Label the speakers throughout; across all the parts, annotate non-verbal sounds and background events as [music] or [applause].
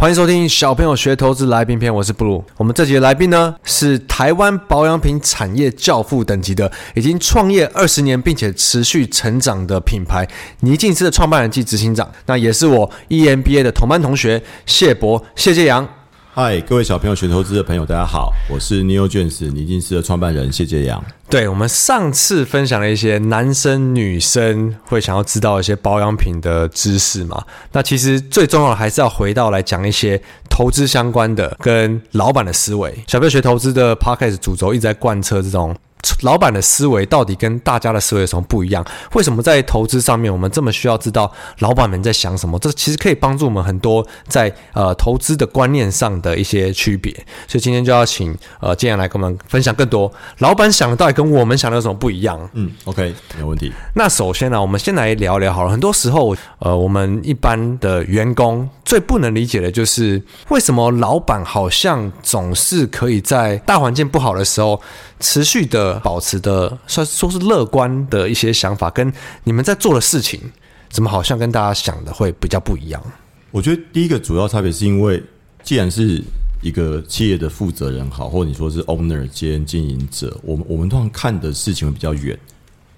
Speaker 1: 欢迎收听小朋友学投资来宾篇，我是布鲁。我们这集的来宾呢是台湾保养品产业教父等级的，已经创业二十年并且持续成长的品牌倪静思的创办人暨执行长，那也是我 EMBA 的同班同学谢博谢建阳。
Speaker 2: 嗨，各位小朋友学投资的朋友，大家好，我是 Neogems 霓净思的创办人谢杰阳。
Speaker 1: 对，我们上次分享了一些男生女生会想要知道一些保养品的知识嘛，那其实最重要的还是要回到来讲一些投资相关的跟老板的思维。小朋友学投资的 Podcast 主轴一直在贯彻这种。老板的思维到底跟大家的思维有什么不一样？为什么在投资上面我们这么需要知道老板们在想什么？这其实可以帮助我们很多在呃投资的观念上的一些区别。所以今天就要请呃建阳来跟我们分享更多老板想的到底跟我们想的有什么不一样？
Speaker 2: 嗯，OK，没问题。
Speaker 1: 那首先呢、啊，我们先来聊聊好了。很多时候呃，我们一般的员工最不能理解的就是为什么老板好像总是可以在大环境不好的时候。持续的保持的算说是乐观的一些想法，跟你们在做的事情，怎么好像跟大家想的会比较不一样？
Speaker 2: 我觉得第一个主要差别是因为，既然是一个企业的负责人好，或者你说是 owner 兼经营者，我们我们通常看的事情会比较远。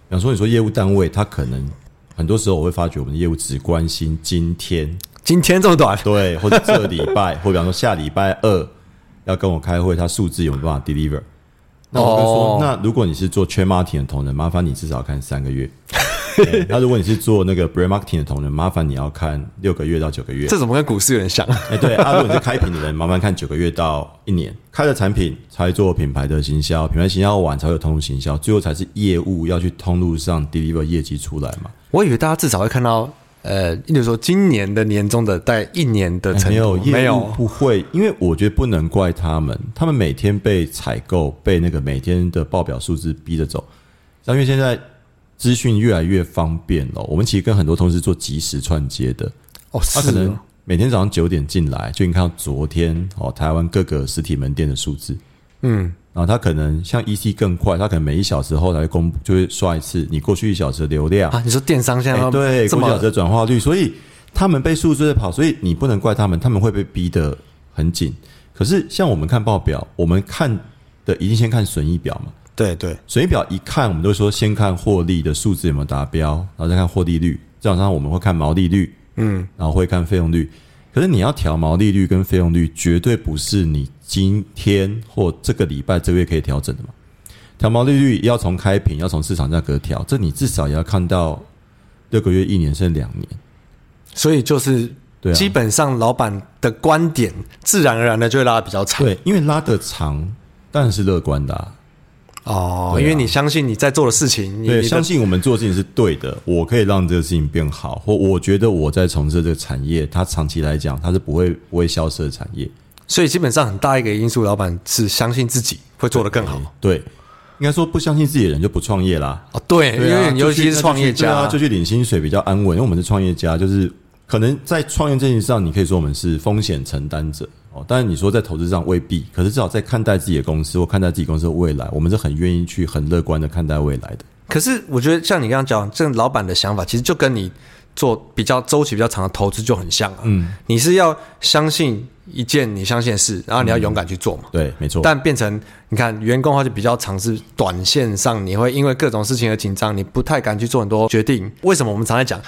Speaker 2: 比方说，你说业务单位，他可能很多时候我会发觉，我们的业务只关心今天，
Speaker 1: 今天这么短，
Speaker 2: 对，或者这礼拜，或比方说下礼拜二要跟我开会，他数字有没有办法 deliver？那我跟说，那如果你是做 trade marketing 的同仁，麻烦你至少要看三个月。[laughs] 那如果你是做那个 brand marketing 的同仁，麻烦你要看六个月到九个月。
Speaker 1: 这怎么跟股市有点像？[laughs]
Speaker 2: 哎，对啊，如果你是开品的人，麻烦看九个月到一年。开了产品才做品牌的行销，品牌行销完才会有通路行销，最后才是业务要去通路上 deliver 业绩出来嘛。
Speaker 1: 我以为大家至少会看到。呃，例如说今年的年终的带一年的成没有，
Speaker 2: 不会，因为我觉得不能怪他们，他们每天被采购、被那个每天的报表数字逼着走。因为现在资讯越来越方便了，我们其实跟很多同事做即时串接的。
Speaker 1: 哦，
Speaker 2: 他可能每天早上九点进来，就你看到昨天哦，台湾各个实体门店的数字，嗯。然后他可能像 EC 更快，他可能每一小时后来公布，就会刷一次你过去一小时的流量
Speaker 1: 啊。你说电商现在、欸、
Speaker 2: 对过去一小时的转化率，所以他们被数字在跑，所以你不能怪他们，他们会被逼得很紧。可是像我们看报表，我们看的一定先看损益表嘛。
Speaker 1: 对对，
Speaker 2: 损益表一看，我们都说先看获利的数字有没有达标，然后再看获利率。这样上我们会看毛利率，嗯，然后会看费用率。可是你要调毛利率跟费用率，绝对不是你今天或这个礼拜、这个月可以调整的嘛？调毛利率要从开品，要从市场价格调，这你至少也要看到六个月、一年甚至两年。
Speaker 1: 所以就是，对，基本上老板的观点，自然而然的就会拉得比较长。
Speaker 2: 对，因为拉的长，当然是乐观的啊。
Speaker 1: 哦，因为你相信你在做的事情，
Speaker 2: 对，
Speaker 1: 你
Speaker 2: 相信我们做的事情是对的，我可以让这个事情变好，或我觉得我在从事这个产业，它长期来讲它是不会不会消失的产业。
Speaker 1: 所以基本上很大一个因素，老板是相信自己会做得更好。
Speaker 2: 对，应该说不相信自己的人就不创业啦。
Speaker 1: 哦，对，因为尤其是创业家，
Speaker 2: 就去领薪水比较安稳，因为我们是创业家，就是可能在创业这件事上，你可以说我们是风险承担者。哦，当然你说在投资上未必，可是至少在看待自己的公司或看待自己公司的未来，我们是很愿意去很乐观的看待未来的。
Speaker 1: 可是我觉得像你刚刚讲，这个老板的想法其实就跟你做比较周期比较长的投资就很像啊。嗯，你是要相信一件你相信的事，然后你要勇敢去做嘛。
Speaker 2: 嗯、对，没错。但变成你看员工的话就比较尝试短线上你会因为各种事情而紧张，你不太敢去做很多决定。为什么我们常在讲，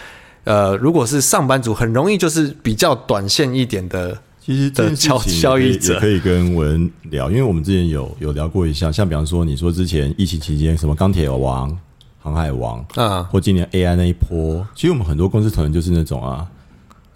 Speaker 2: 呃，如果是上班族，很容易就是比较短线一点的。其实这件事情也也可以跟文聊，因为我们之前有有聊过一下，像比方说你说之前疫情期间什么钢铁王、航海王啊，或今年 AI 那一波，其实我们很多公司可能就是那种啊，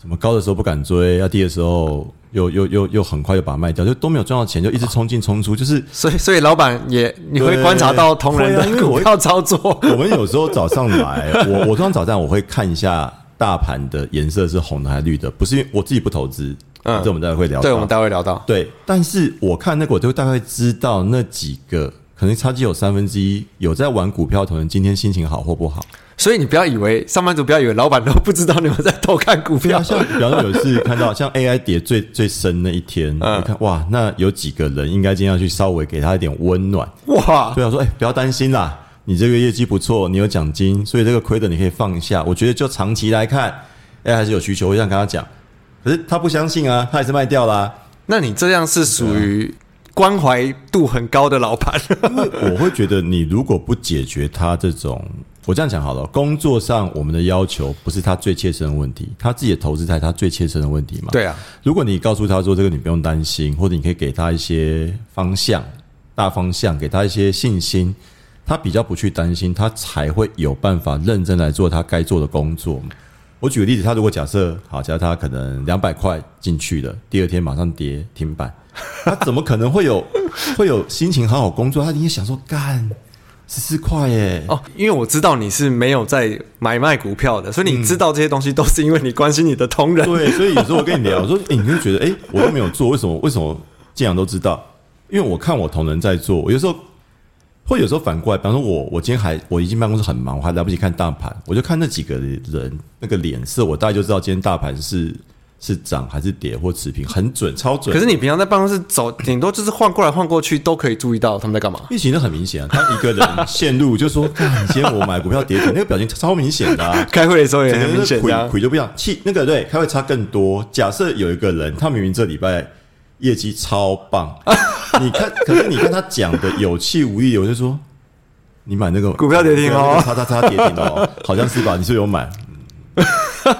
Speaker 2: 什么高的时候不敢追，要低的时候又又又又很快就把它卖掉，就都没有赚到钱，就一直冲进冲出，就是
Speaker 1: 所以所以老板也你会观察到同仁的股票操作。
Speaker 2: 我们有时候早上来，[laughs] 我我通常早上我会看一下大盘的颜色是红的还是绿的，不是因为我自己不投资。嗯，这我们待会会聊到。
Speaker 1: 对，我们待会聊到。
Speaker 2: 对，但是我看那个，我就大概知道那几个可能差距有三分之一有在玩股票的同仁，今天心情好或不好。
Speaker 1: 所以你不要以为上班族不要以为老板都不知道你们在偷看股票。[laughs]
Speaker 2: 像比方说有一次看到像 AI 跌最最深那一天，嗯、你看哇，那有几个人应该今天要去稍微给他一点温暖。哇，对啊，说哎、欸，不要担心啦，你这个业绩不错，你有奖金，所以这个亏的你可以放一下。我觉得就长期来看，哎，还是有需求。我想跟他讲。可是他不相信啊，他还是卖掉啦、啊。
Speaker 1: 那你这样是属于关怀度很高的老板。
Speaker 2: 因为我会觉得，你如果不解决他这种，我这样讲好了，工作上我们的要求不是他最切身的问题，他自己的投资才他最切身的问题嘛。
Speaker 1: 对啊，
Speaker 2: 如果你告诉他说这个你不用担心，或者你可以给他一些方向、大方向，给他一些信心。他比较不去担心，他才会有办法认真来做他该做的工作。我举个例子，他如果假设好，假设他可能两百块进去的，第二天马上跌停板，[laughs] 他怎么可能会有 [laughs] 会有心情好好工作？他一定想说干十四块耶
Speaker 1: 哦，因为我知道你是没有在买卖股票的，所以你知道这些东西都是因为你关心你的同仁。
Speaker 2: 嗯、对，所以有时候我跟你聊，我说哎，你会觉得哎，我都没有做，为什么？为什么建阳都知道？因为我看我同仁在做，我有时候。会有时候反过来，比方说我我今天还我一进办公室很忙，我还来不及看大盘，我就看那几个人那个脸色，我大概就知道今天大盘是是涨还是跌或持平，很准，超准。
Speaker 1: 可是你平常在办公室走，顶多就是晃过来晃过去，都可以注意到他们在干嘛。
Speaker 2: 因为其实很明显啊，他一个人陷入就说，今天我买股票跌停，那个表情超明显的啊。[laughs]
Speaker 1: 开会的时候也很明显的，
Speaker 2: 亏就不一样，气那个对，开会差更多。假设有一个人，他明明这礼拜业绩超棒。[laughs] 你看，可是你看他讲的有气无力，我就说，你买那个
Speaker 1: 股票跌停哦，
Speaker 2: 叉叉叉跌停哦，好像是吧？你是有买？嗯、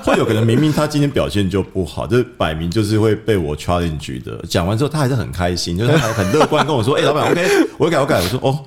Speaker 2: 会有可能明明他今天表现就不好，这摆明就是会被我 challenge 的。讲完之后，他还是很开心，就是他很乐观跟我说：“ [laughs] 哎、欸，老板，OK，我改，我改。”我说：“哦，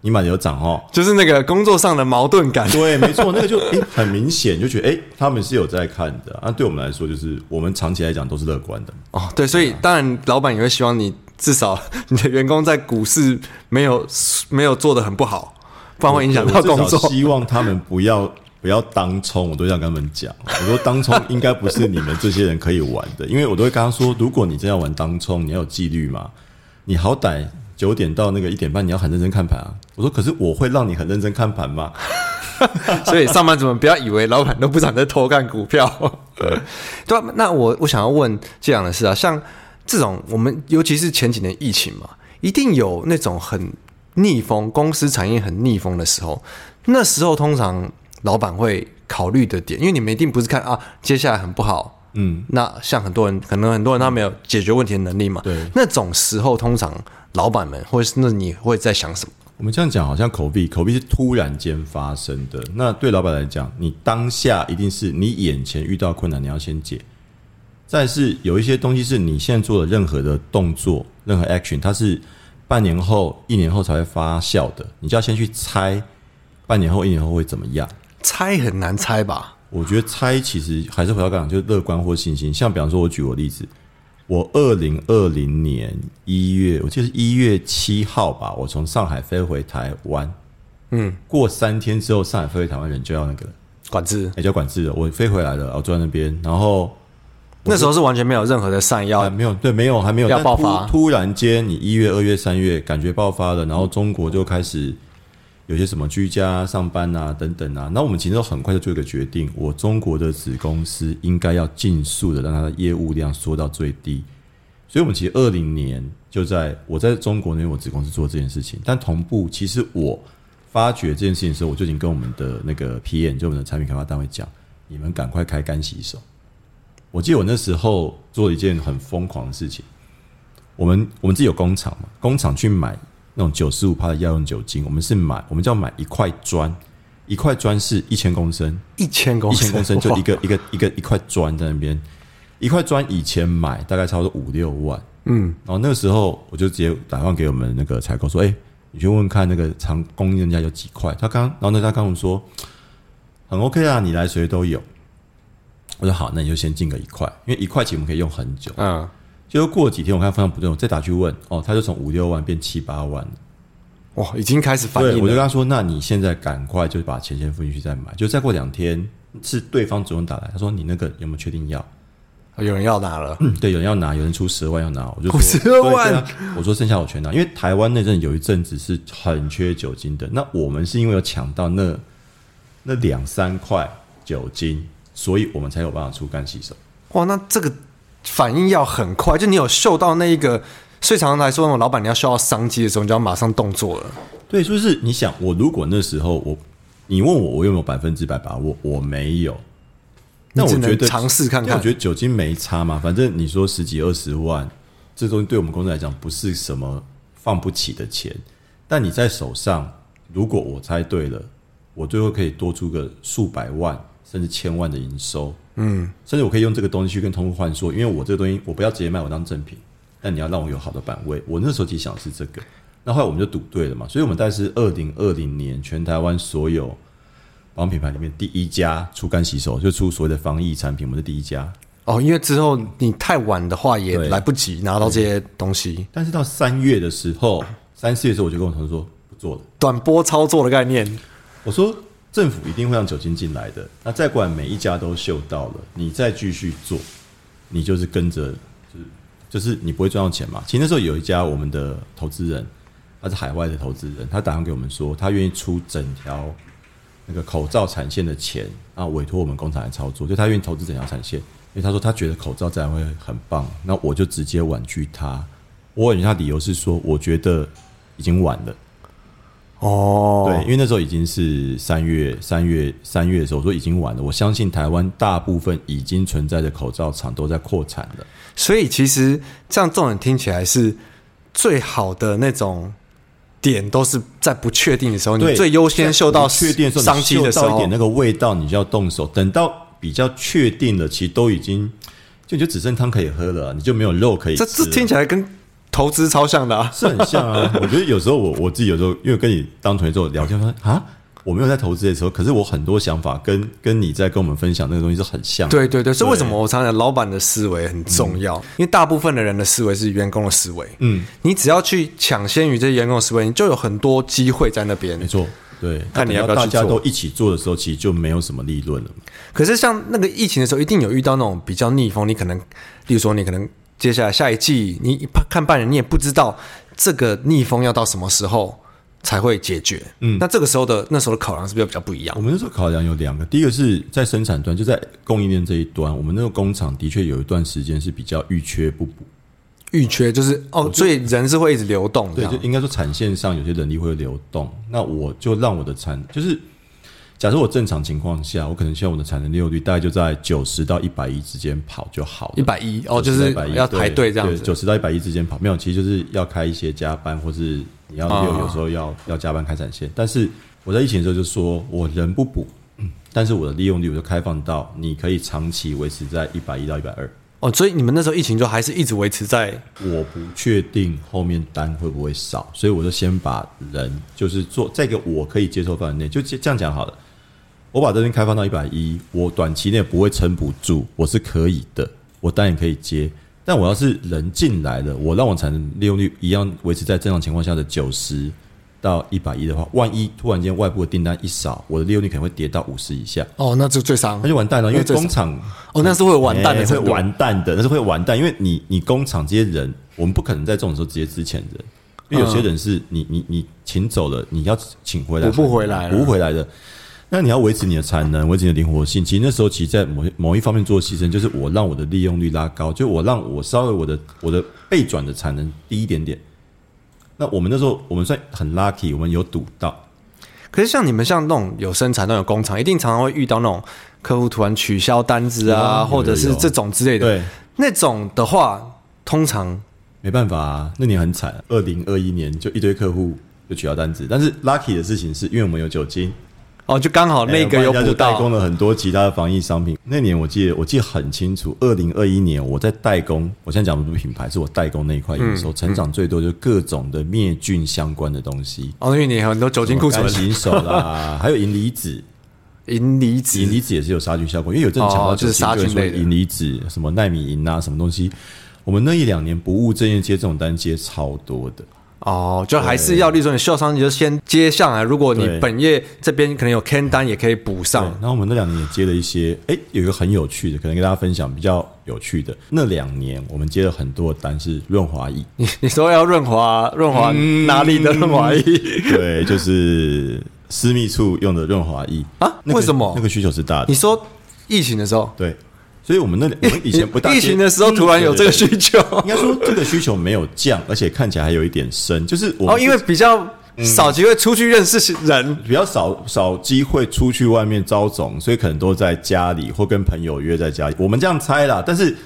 Speaker 2: 你蛮有涨哦。”
Speaker 1: 就是那个工作上的矛盾感，
Speaker 2: 对，没错，那个就、欸、很明显，就觉得哎、欸，他们是有在看的。那对我们来说，就是我们长期来讲都是乐观的。
Speaker 1: 哦，对，所以当然老板也会希望你。至少你的员工在股市没有没有做得很不好，不然会影响到工作。
Speaker 2: 希望他们不要不要当冲，我都这样跟他们讲。我说当冲应该不是你们这些人可以玩的，因为我都会跟他说，如果你真要玩当冲，你要有纪律嘛。你好歹九点到那个一点半，你要很认真看盘啊。我说可是我会让你很认真看盘吗？[laughs]
Speaker 1: 所以上班族们不要以为老板都不想在偷看股票。对，对，那我我想要问这样的事啊，像。这种我们尤其是前几年疫情嘛，一定有那种很逆风，公司产业很逆风的时候。那时候通常老板会考虑的点，因为你们一定不是看啊，接下来很不好，嗯，那像很多人，可能很多人他没有解决问题的能力嘛。对，那种时候通常老板们或是那你会在想什么？
Speaker 2: 我们这样讲好像口鼻，口鼻是突然间发生的。那对老板来讲，你当下一定是你眼前遇到困难，你要先解。再是有一些东西是你现在做的任何的动作，任何 action，它是半年后、一年后才会发酵的，你就要先去猜，半年后、一年后会怎么样？
Speaker 1: 猜很难猜吧？
Speaker 2: 我觉得猜其实还是回到刚刚，就是乐观或信心。像比方说，我举个例子，我二零二零年一月，我记得是一月七号吧，我从上海飞回台湾，嗯，过三天之后，上海飞回台湾人就要那个
Speaker 1: 管制，
Speaker 2: 也、欸、叫管制了。我飞回来了，我坐在那边，然后。
Speaker 1: 那时候是完全没有任何的善药，
Speaker 2: 没有对，没有还没有
Speaker 1: 要爆发。
Speaker 2: 突，突然间，你一月、二月、三月感觉爆发了，然后中国就开始有些什么居家上班啊等等啊。那我们其实都很快就做一个决定，我中国的子公司应该要尽速的让它的业务量缩到最低。所以，我们其实二零年就在我在中国那边我子公司做这件事情，但同步其实我发觉这件事情的时候，我就已经跟我们的那个 PM，就我们的产品开发单位讲，你们赶快开干洗手。我记得我那时候做了一件很疯狂的事情。我们我们自己有工厂嘛，工厂去买那种九十五趴的药用酒精，我们是买，我们就要买一块砖，一块砖是一千公升，
Speaker 1: 一千公升，
Speaker 2: 一千公升就一个一个一个一块砖在那边，一块砖以前买大概差不多五六万，嗯，然后那个时候我就直接打电话给我们那个采购说，哎，你去问问看那个厂供应人家有几块，他刚，然后呢他跟我说很 OK 啊，你来谁都有。我说好，那你就先进个一块，因为一块钱我们可以用很久。嗯，结果过几天，我看方向不对，我再打去问，哦，他就从五六万变七八万，
Speaker 1: 哇，已经开始反应了。
Speaker 2: 我就跟他说，那你现在赶快就把钱先付进去再买，就再过两天是对方主动打来，他说你那个有没有确定要？
Speaker 1: 有人要拿了，
Speaker 2: 嗯，对，有人要拿，有人出十二万要拿，我就说
Speaker 1: 十二万，
Speaker 2: 啊，我说剩下我全拿，因为台湾那阵有一阵子是很缺酒精的，那我们是因为有抢到那那两三块酒精。所以我们才有办法出干洗手。
Speaker 1: 哇，那这个反应要很快，就你有嗅到那一个，所以常常来说，那种老板你要嗅到商机的时候，你就要马上动作了。
Speaker 2: 对，就是你想，我如果那时候我，你问我我有没有百分之百把握，我没有。那我觉得
Speaker 1: 尝试看看，
Speaker 2: 我觉得酒精没差嘛，反正你说十几二十万，这东西对我们公司来讲不是什么放不起的钱，但你在手上，如果我猜对了，我最后可以多出个数百万甚至千万的营收，嗯，甚至我可以用这个东西去跟通路换说，因为我这个东西我不要直接卖我当正品，但你要让我有好的版位，我那时候其实想的是这个，那后来我们就赌对了嘛，所以我们大概是二零二零年全台湾所有。保养品牌里面第一家出干洗手，就出所谓的防疫产品，我们是第一家
Speaker 1: 哦。因为之后你太晚的话也来不及拿到这些东西。
Speaker 2: 但是到三月的时候，三四月的时候，我就跟我同事说不做了。
Speaker 1: 短波操作的概念，
Speaker 2: 我说政府一定会让酒精进来的。那再过来每一家都嗅到了，你再继续做，你就是跟着，就是就是你不会赚到钱嘛。其实那时候有一家我们的投资人，他是海外的投资人，他打算给我们说，他愿意出整条。那个口罩产线的钱啊，委托我们工厂来操作，就他愿意投资整条产线，因为他说他觉得口罩自然会很棒，那我就直接婉拒他。我婉拒他理由是说，我觉得已经晚了。
Speaker 1: 哦，
Speaker 2: 对，因为那时候已经是三月，三月，三月的时候，我说已经晚了。我相信台湾大部分已经存在的口罩厂都在扩产了，
Speaker 1: 所以其实这样重点听起来是最好的那种。点都是在不确定的时候，你最优先嗅到确定商机的时候，
Speaker 2: 一点那个味道，你就要动手。等到比较确定了，其实都已经就你就只剩汤可以喝了，你就没有肉可以吃。
Speaker 1: 这这听起来跟投资超像的啊，
Speaker 2: 是很像啊。我觉得有时候我我自己有时候因为跟你当同学之后聊天，说啊。我没有在投资的时候，可是我很多想法跟跟你在跟我们分享那个东西是很像。
Speaker 1: 对对对，所以为什么我常常讲老板的思维很重要？嗯、因为大部分的人的思维是员工的思维。嗯，你只要去抢先于这些员工的思维，你就有很多机会在那边。
Speaker 2: 没错，对。看你要不要大家都一起做的时候，其实就没有什么利润了。
Speaker 1: 可是像那个疫情的时候，一定有遇到那种比较逆风。你可能，例如说，你可能接下来下一季，你看半年，你也不知道这个逆风要到什么时候。才会解决。嗯，那这个时候的那时候的考量是不是比较不一样？
Speaker 2: 我们那时候考量有两个，第一个是在生产端，就在供应链这一端，我们那个工厂的确有一段时间是比较遇缺不补。
Speaker 1: 遇缺就是哦，所以人是会一直流动。
Speaker 2: 对，就应该说产线上有些人力会流动。那我就让我的产就是。假设我正常情况下，我可能希望我的产能利用率大概就在九十到一百一之间跑就好了。
Speaker 1: 一百一哦，就是要排队这样子。
Speaker 2: 九十到一百一之间跑，没有，其实就是要开一些加班，或是你要有有时候要、哦、要加班开产线。但是我在疫情的时候就说，我人不补，但是我的利用率我就开放到你可以长期维持在一百一到一百二。
Speaker 1: 哦，所以你们那时候疫情就还是一直维持在。
Speaker 2: 我不确定后面单会不会少，所以我就先把人就是做这个我可以接受范围内，就这样讲好了。我把这边开放到一百一，我短期内不会撑不住，我是可以的，我当然可以接。但我要是人进来了，我让我产能利用率一样维持在正常情况下的九十到一百一的话，万一突然间外部的订单一少，我的利用率可能会跌到五十以下。
Speaker 1: 哦，那就最伤，
Speaker 2: 那就完蛋了，因为工厂
Speaker 1: 哦，那是会完蛋的，
Speaker 2: 会完蛋的，那是会完蛋，因为你你工厂这些人，我们不可能在这种时候直接支遣人，因为有些人是你你你请走了，你要请回来
Speaker 1: 补不回来，
Speaker 2: 补不回来的。那你要维持你的产能，维持你的灵活性。其实那时候，其实在某某一方面做牺牲，就是我让我的利用率拉高，就我让我稍微我的我的备转的产能低一点点。那我们那时候我们算很 lucky，我们有赌到。
Speaker 1: 可是像你们像那种有生产那种工厂，一定常常会遇到那种客户突然取消单子啊，或者是这种之类的。对，那种的话，通常
Speaker 2: 没办法啊。那年很惨，二零二一年就一堆客户就取消单子。但是 lucky 的事情是因为我们有酒精。
Speaker 1: 哦，就刚好那个有补到，就
Speaker 2: 代工了很多其他的防疫商品。那年我记得，我记得很清楚，二零二一年我在代工，我现在讲的不是品牌，是我代工那一块营收成长最多，就是各种的灭菌相关的东西。
Speaker 1: 哦，因为你很多酒精库存、
Speaker 2: 洗手啦，[laughs] 还有银离子，
Speaker 1: 银离子，
Speaker 2: 银离子也是有杀菌效果，因为有这种强调
Speaker 1: 就是杀菌类的。
Speaker 2: 银离子，什么纳米银啊，什么东西，我们那一两年不务正业接这种单接超多的。
Speaker 1: 哦，就还是要，例如说你受伤，你就先接下来。如果你本业这边可能有 can 单，也可以补上。
Speaker 2: 然后我们那两年也接了一些，哎、欸，有一个很有趣的，可能跟大家分享比较有趣的。那两年我们接了很多单是润滑液。
Speaker 1: 你 [laughs] 你说要润滑润滑哪里的润滑液？[laughs]
Speaker 2: 对，就是私密处用的润滑液
Speaker 1: 啊、那个？为什么？
Speaker 2: 那个需求是大的。
Speaker 1: 你说疫情的时候，
Speaker 2: 对。所以我们那 [laughs] 我们以前不大
Speaker 1: 疫情的时候突然有这个需求，
Speaker 2: 应该说这个需求没有降，而且看起来还有一点深，就是我
Speaker 1: 哦，因为比较少机会出去认识人，
Speaker 2: 比较少少机会出去外面招总，所以可能都在家里或跟朋友约在家里。我们这样猜啦，但是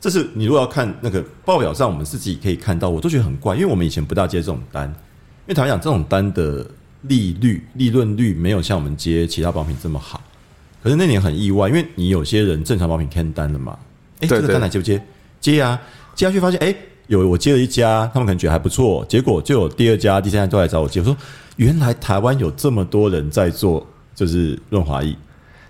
Speaker 2: 这是你如果要看那个报表上，我们自己可以看到，我都觉得很怪，因为我们以前不大接这种单，因为坦白讲，这种单的利率、利润率没有像我们接其他保品这么好。可是那年很意外，因为你有些人正常保品看单了嘛，哎，这个单来接不接？接啊，接下去发现，哎。有我接了一家，他们可能觉得还不错，结果就有第二家、第三家都来找我接。我说，原来台湾有这么多人在做，就是润滑液。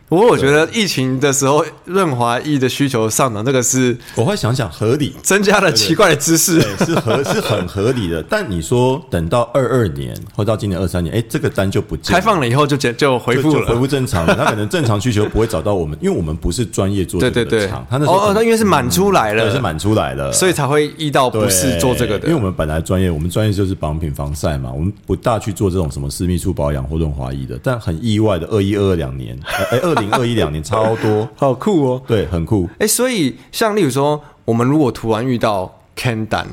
Speaker 1: 不过我觉得疫情的时候，润滑液的需求上涨，这个是
Speaker 2: 我会想想合理，
Speaker 1: 增加了奇怪的知识，
Speaker 2: 是合是很合理的。[laughs] 但你说等到二二年或到今年二三年，哎，这个单就不
Speaker 1: 开放了以后就就恢复了，
Speaker 2: 恢复正常了。他可能正常需求不会找到我们，因为我们不是专业做这个的厂。对对对，
Speaker 1: 他那时候哦，那因为是满出来了，
Speaker 2: 是满出来了，
Speaker 1: 所以才会遇到不是做这个的。
Speaker 2: 因为我们本来专业，我们专业就是保养品防晒嘛，我们不大去做这种什么私密处保养或润滑液的。但很意外的，二一二二两年，哎，二零二一两年超。多，[laughs]
Speaker 1: 好酷哦！
Speaker 2: 对，很酷。
Speaker 1: 哎、欸，所以像例如说，我们如果突然遇到 can 单，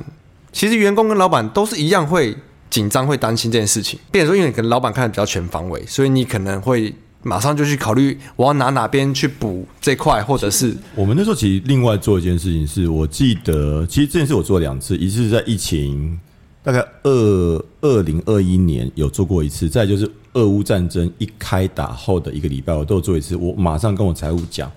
Speaker 1: 其实员工跟老板都是一样会紧张、会担心这件事情。变成说，因为你可能老板看的比较全方位，所以你可能会马上就去考虑我要拿哪边去补这块，或者是
Speaker 2: 我们那时候其实另外做一件事情是，是我记得其实这件事我做了两次，一次是在疫情大概二二零二一年有做过一次，再就是。俄乌战争一开打后的一个礼拜，我都有做一次。我马上跟我财务讲，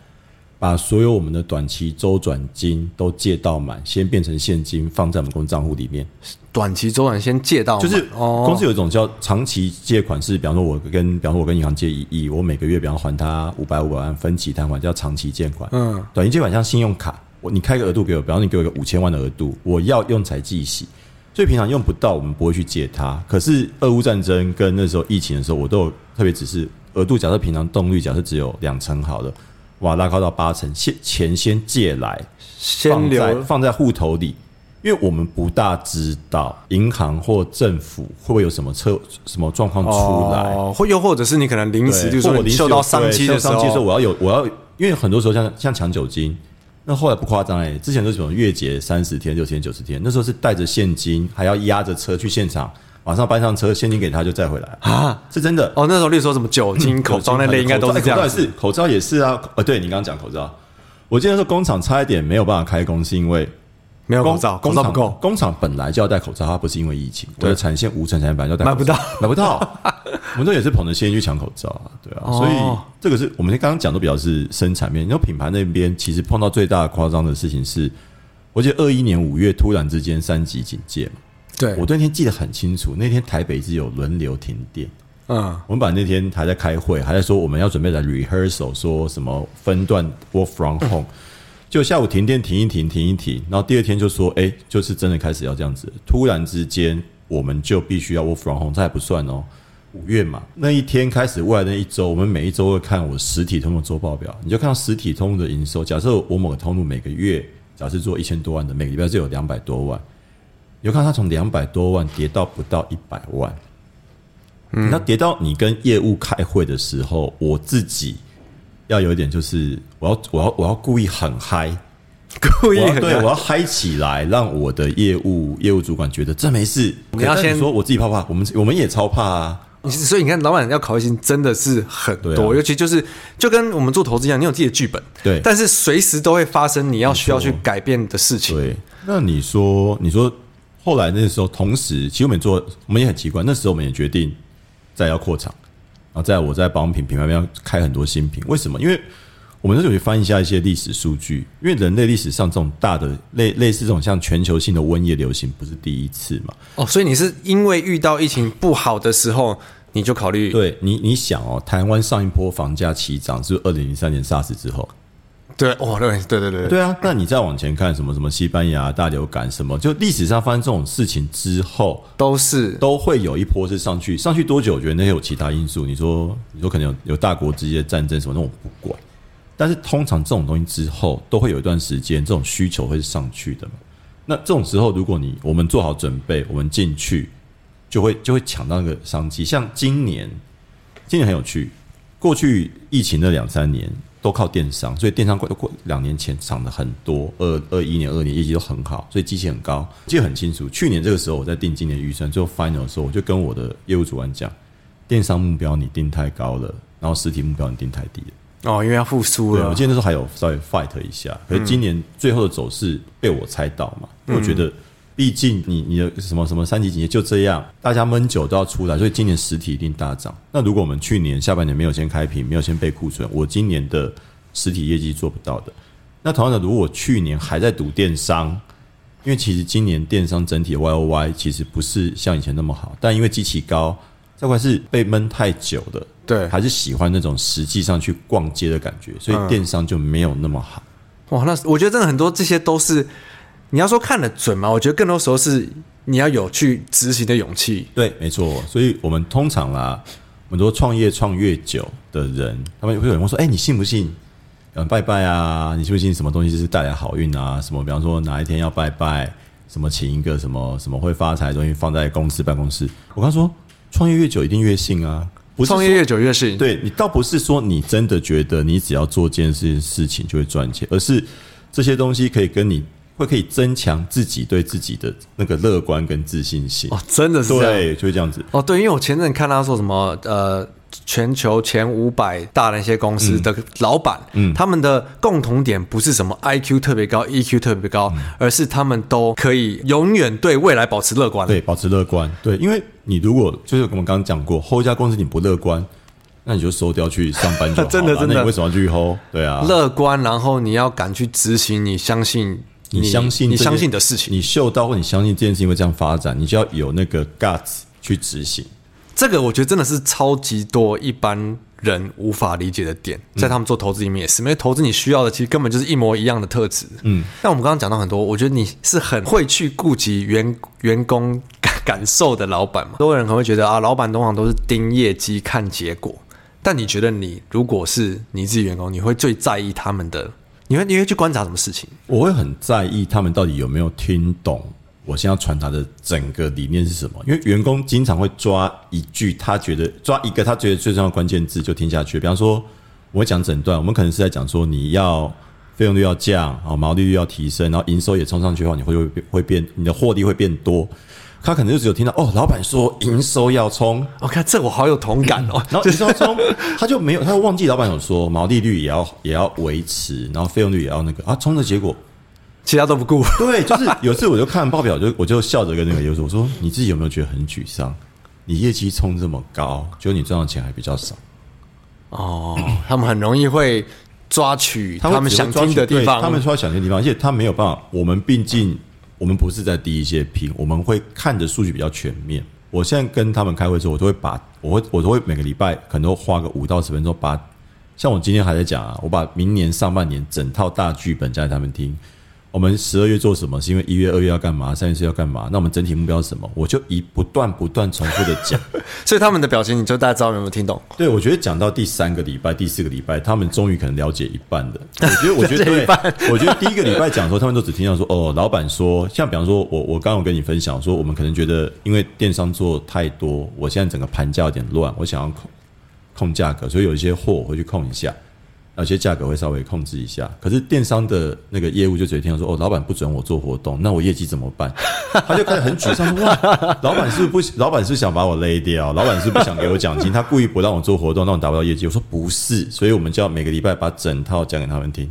Speaker 2: 把所有我们的短期周转金都借到满，先变成现金放在我们公司账户里面。
Speaker 1: 短期周转先借到，
Speaker 2: 就是公司有一种叫长期借款，是比方说我跟，比方说我跟银行借一亿，我每个月比方还他五百五百万分期摊还，叫长期借款。嗯，短期借款像信用卡，我你开个额度给我，比方说你给我一个五千万的额度，我要用才计息。所以平常用不到，我们不会去借它。可是俄乌战争跟那时候疫情的时候，我都有特别只是额度。假设平常动率假设只有两成好了，哇，拉高到八成，先钱先借来，先留放在户头里，因为我们不大知道银行或政府会不会有什么车什么状况出来，
Speaker 1: 或、哦、又或者是你可能临时就是说你受到商机的时候，
Speaker 2: 我要有我要，因为很多时候像像抢酒精。那后来不夸张哎，之前都是什么月结三十天、六天、九十天，那时候是带着现金，还要押着车去现场，马上搬上车，现金给他就再回来啊，是真的
Speaker 1: 哦。那时候例如说什么酒精、口罩那类，应该都是这样。
Speaker 2: 口罩是口罩也是啊，呃，对你刚刚讲口罩，我记得说工厂差一点没有办法开工，是因为。
Speaker 1: 没有口罩，工厂不够。
Speaker 2: 工厂本来就要戴口罩，它不是因为疫情。我的产线无尘产线本来就要戴。
Speaker 1: 买不到，
Speaker 2: 买不到。[laughs] 我们这也是捧着现金去抢口罩啊，对啊。所以这个是我们刚刚讲的比较是生产面。然后品牌那边其实碰到最大夸张的事情是，我记得二一年五月突然之间三级警戒嘛。
Speaker 1: 对，
Speaker 2: 我那天记得很清楚，那天台北是有轮流停电。嗯，我们把那天还在开会，还在说我们要准备来 rehearsal，说什么分段 work from home。就下午停电停一停停一停，然后第二天就说，哎，就是真的开始要这样子。突然之间，我们就必须要 work from home，这还不算哦。五月嘛，那一天开始，未来那一周，我们每一周会看我实体通路周报表，你就看到实体通路的营收。假设我某个通路每个月，假设做一千多万的，每个礼拜就有两百多万，你就看它从两百多万跌到不到一百万。嗯，那跌到你跟业务开会的时候，我自己。要有一点，就是我要我要我要故意很嗨，
Speaker 1: 故意很
Speaker 2: 对，我要嗨起来，让我的业务业务主管觉得这没事。你要先说我自己怕不怕？我们我们也超怕啊！
Speaker 1: 所以你看，老板要考虑心真的是很多，啊、尤其就是就跟我们做投资一样，你有自己的剧本，
Speaker 2: 对，
Speaker 1: 但是随时都会发生你要需要去改变的事情。
Speaker 2: 对，那你说你说后来那时候，同时其实我们做，我们也很奇怪，那时候我们也决定再要扩厂。然后在我在保养品品牌边开很多新品，为什么？因为我们那时候去翻一下一些历史数据，因为人类历史上这种大的类类似这种像全球性的瘟疫流行不是第一次嘛？
Speaker 1: 哦，所以你是因为遇到疫情不好的时候，你就考虑？
Speaker 2: 对你，你想哦，台湾上一波房价起涨是二零零三年 SARS 之后。
Speaker 1: 对，哦，对，对，对，对，
Speaker 2: 对啊。那你再往前看，什么什么西班牙大流感，什么就历史上发生这种事情之后，
Speaker 1: 都是
Speaker 2: 都会有一波是上去，上去多久？我觉得那些有其他因素。你说，你说可能有有大国之间的战争什么，那我不管。但是通常这种东西之后，都会有一段时间，这种需求会是上去的嘛。那这种时候，如果你我们做好准备，我们进去，就会就会抢到那个商机。像今年，今年很有趣，过去疫情的两三年。都靠电商，所以电商过过两年前涨得很多，二二一年、二年业绩都很好，所以机器很高。记得很清楚，去年这个时候我在定今年预算，最后 final 的时候，我就跟我的业务主管讲，电商目标你定太高了，然后实体目标你定太低了。
Speaker 1: 哦，因为要复苏了。
Speaker 2: 我记得那时候还有稍微 fight 一下，可是今年最后的走势被我猜到嘛，嗯、我觉得。毕竟你你的什么什么三级警戒就这样，大家闷久都要出来，所以今年实体一定大涨。那如果我们去年下半年没有先开平，没有先备库存，我今年的实体业绩做不到的。那同样的，如果去年还在赌电商，因为其实今年电商整体的 Y O Y 其实不是像以前那么好，但因为机器高，这块是被闷太久的，
Speaker 1: 对，
Speaker 2: 还是喜欢那种实际上去逛街的感觉，所以电商就没有那么好。
Speaker 1: 嗯、哇，那我觉得真的很多这些都是。你要说看得准吗？我觉得更多时候是你要有去执行的勇气。
Speaker 2: 对，没错。所以我们通常啦，很多创业创越久的人，他们会有人说：“哎，你信不信？嗯，拜拜啊！你信不信什么东西是带来好运啊？什么？比方说哪一天要拜拜，什么请一个什么什么会发财的东西放在公司办公室。”我刚说，创业越久一定越信啊！不是
Speaker 1: 创业越久越信。
Speaker 2: 对，你倒不是说你真的觉得你只要做件事事情就会赚钱，而是这些东西可以跟你。会可以增强自己对自己的那个乐观跟自信心
Speaker 1: 哦，真的是，
Speaker 2: 对，就是这样子
Speaker 1: 哦。对，因为我前阵看他说什么呃，全球前五百大的那些公司的老板，嗯，他们的共同点不是什么 IQ 特别高，EQ 特别高，嗯，而是他们都可以永远对未来保持乐观，
Speaker 2: 对，保持乐观。对，因为你如果就是我们刚刚讲过，hold 一家公司你不乐观，那你就收掉去上班就好了。
Speaker 1: 真 [laughs] 的真的，
Speaker 2: 为什么要去 hold？对啊，
Speaker 1: 乐观，然后你要敢去执行，你相信。你，
Speaker 2: 相信
Speaker 1: 你相信的事情，
Speaker 2: 你嗅到或你相信这件事情会这样发展，你就要有那个 guts 去执行。
Speaker 1: 这个我觉得真的是超级多一般人无法理解的点，在他们做投资里面也是，因为投资你需要的其实根本就是一模一样的特质。嗯，但我们刚刚讲到很多，我觉得你是很会去顾及员员工感感受的老板嘛。很多人可能会觉得啊，老板通常都是盯业绩看结果，但你觉得你如果是你自己员工，你会最在意他们的？你会你会去观察什么事情？
Speaker 2: 我会很在意他们到底有没有听懂我现在传达的整个理念是什么。因为员工经常会抓一句他觉得抓一个他觉得最重要的关键字就听下去。比方说，我会讲整段，我们可能是在讲说你要费用率要降，啊，毛利率要提升，然后营收也冲上去的话，你会会会变，你的获利会变多。他可能就只有听到哦，老板说营收要冲，
Speaker 1: 我看这我好有同感哦。[laughs]
Speaker 2: 然后营收冲，他就没有，他就忘记老板有说毛利率也要也要维持，然后费用率也要那个啊，冲的结果
Speaker 1: 其他都不顾。
Speaker 2: 对，就是有次我就看报表，就我就笑着跟那个业主我说：“你自己有没有觉得很沮丧？你业绩冲这么高，结果你赚的钱还比较少。”
Speaker 1: 哦，他们很容易会抓取他们想听的地方，
Speaker 2: 他们说想听的地方，而且他没有办法。我们毕竟。我们不是在第一线拼，我们会看的数据比较全面。我现在跟他们开会的时候，我都会把我会我都会每个礼拜可能都花个五到十分钟，把像我今天还在讲啊，我把明年上半年整套大剧本讲给他们听。我们十二月做什么？是因为一月、二月要干嘛？三月、是要干嘛？那我们整体目标是什么？我就以不断、不断重复的讲，[laughs]
Speaker 1: 所以他们的表情，你就大家知道有没有听懂？
Speaker 2: 对，我觉得讲到第三个礼拜、第四个礼拜，他们终于可能了解一半的。我觉得，[laughs] 我觉得对，我觉得第一个礼拜讲的时候，他们都只听到说，哦，老板说，像比方说，我我刚刚有跟你分享说，我们可能觉得，因为电商做太多，我现在整个盘价有点乱，我想要控控价格，所以有一些货我会去控一下。而且价格会稍微控制一下，可是电商的那个业务就直接听到说：“哦，老板不准我做活动，那我业绩怎么办？” [laughs] 他就开始很沮丧：“哇，老板是不是不，老板是想把我勒掉？老板是不想给我奖金？他故意不让我做活动，让我达不到业绩？”我说：“不是，所以我们就要每个礼拜把整套讲给他们听。”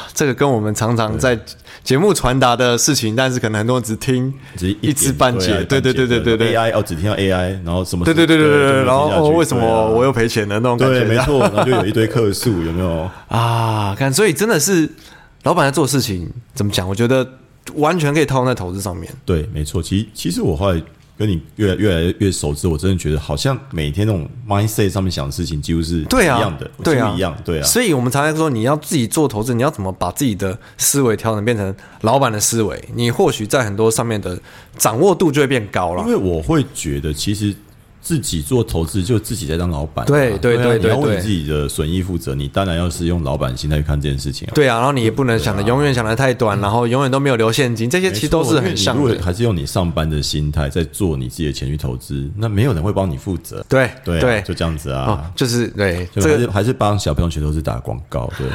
Speaker 2: [laughs]
Speaker 1: 这个跟我们常常在节目传达的事情，但是可能很多人只听一知半解。对对对对对对
Speaker 2: ，AI 哦，只听到 AI，然后什么？
Speaker 1: 对对对对对对，然后哦，为什么我又赔钱了？那种感觉，
Speaker 2: 没错，然后就有一堆客诉，有没有 [laughs]
Speaker 1: 啊？看，所以真的是老板在做事情，怎么讲？我觉得完全可以套用在投资上面。
Speaker 2: 对，没错。其实，其实我后来。跟你越来越来越熟之后，我真的觉得好像每天那种 mindset 上面想的事情几乎是一样的，对啊，一样，对啊。
Speaker 1: 所以我们常常说，你要自己做投资，你要怎么把自己的思维调整变成老板的思维？你或许在很多上面的掌握度就会变高了。
Speaker 2: 因为我会觉得，其实自己做投资就自己在当老板、啊，
Speaker 1: 对对对对，
Speaker 2: 你要为你自己的损益负责，你当然要是用老板心态去看这件事情、啊。
Speaker 1: 对啊，然后你也不能想的永远想的太短，然后永远都没有留现金，这些其实都是很像的。
Speaker 2: 如果还是用你上班的心态在做你自己的钱去投资，那没有人会帮你负责。
Speaker 1: 对
Speaker 2: 对、啊、
Speaker 1: 对，
Speaker 2: 就这样子啊，
Speaker 1: 哦、就是对，
Speaker 2: 这个还是帮小朋友学投资打广告。对，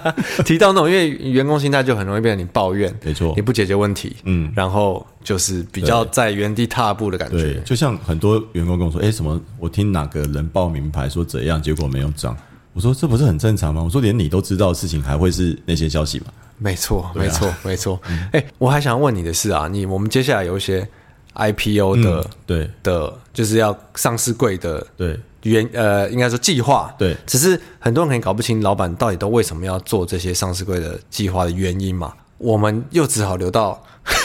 Speaker 2: [laughs]
Speaker 1: 提到那种因为员工心态就很容易变成你抱怨，
Speaker 2: 没错，
Speaker 1: 你不解决问题，嗯，然后。就是比较在原地踏步的感觉。
Speaker 2: 对，就像很多员工跟我说：“哎，什么？我听哪个人报名牌说怎样，结果没有涨。”我说：“这不是很正常吗？”我说：“连你都知道的事情，还会是那些消息吗？”
Speaker 1: 没错，没错，[laughs] 没错。哎，我还想问你的是啊，你我们接下来有一些 IPO 的，对的，就是要上市柜的，对原呃，应该说计划，对，只是很多人可能搞不清老板到底都为什么要做这些上市柜的计划的原因嘛。我们又只好留到。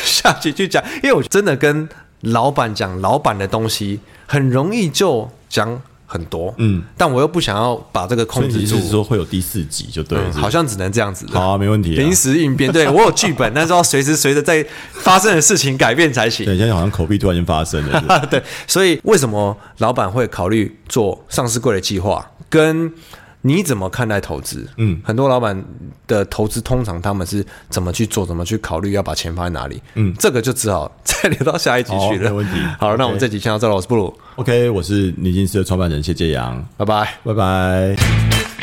Speaker 1: 下去去讲，因为我真的跟老板讲老板的东西，很容易就讲很多，嗯，但我又不想要把这个控制住，
Speaker 2: 就是说会有第四集就对了，
Speaker 1: 嗯，好像只能这样子。
Speaker 2: 好啊，没问题，
Speaker 1: 临时应变。对，我有剧本，但是要随时随着在发生的事情改变才行。
Speaker 2: 对，现在好像口碑突然间发生了。[laughs]
Speaker 1: 对，所以为什么老板会考虑做上市柜的计划？跟你怎么看待投资？嗯，很多老板的投资通常他们是怎么去做，怎么去考虑要把钱放在哪里？嗯，这个就只好再留到下一集去了。
Speaker 2: 没问题。
Speaker 1: 好，那我们这集先到这了。我是布鲁。
Speaker 2: OK，我是尼金斯的创办人谢介阳。
Speaker 1: 拜拜，
Speaker 2: 拜拜。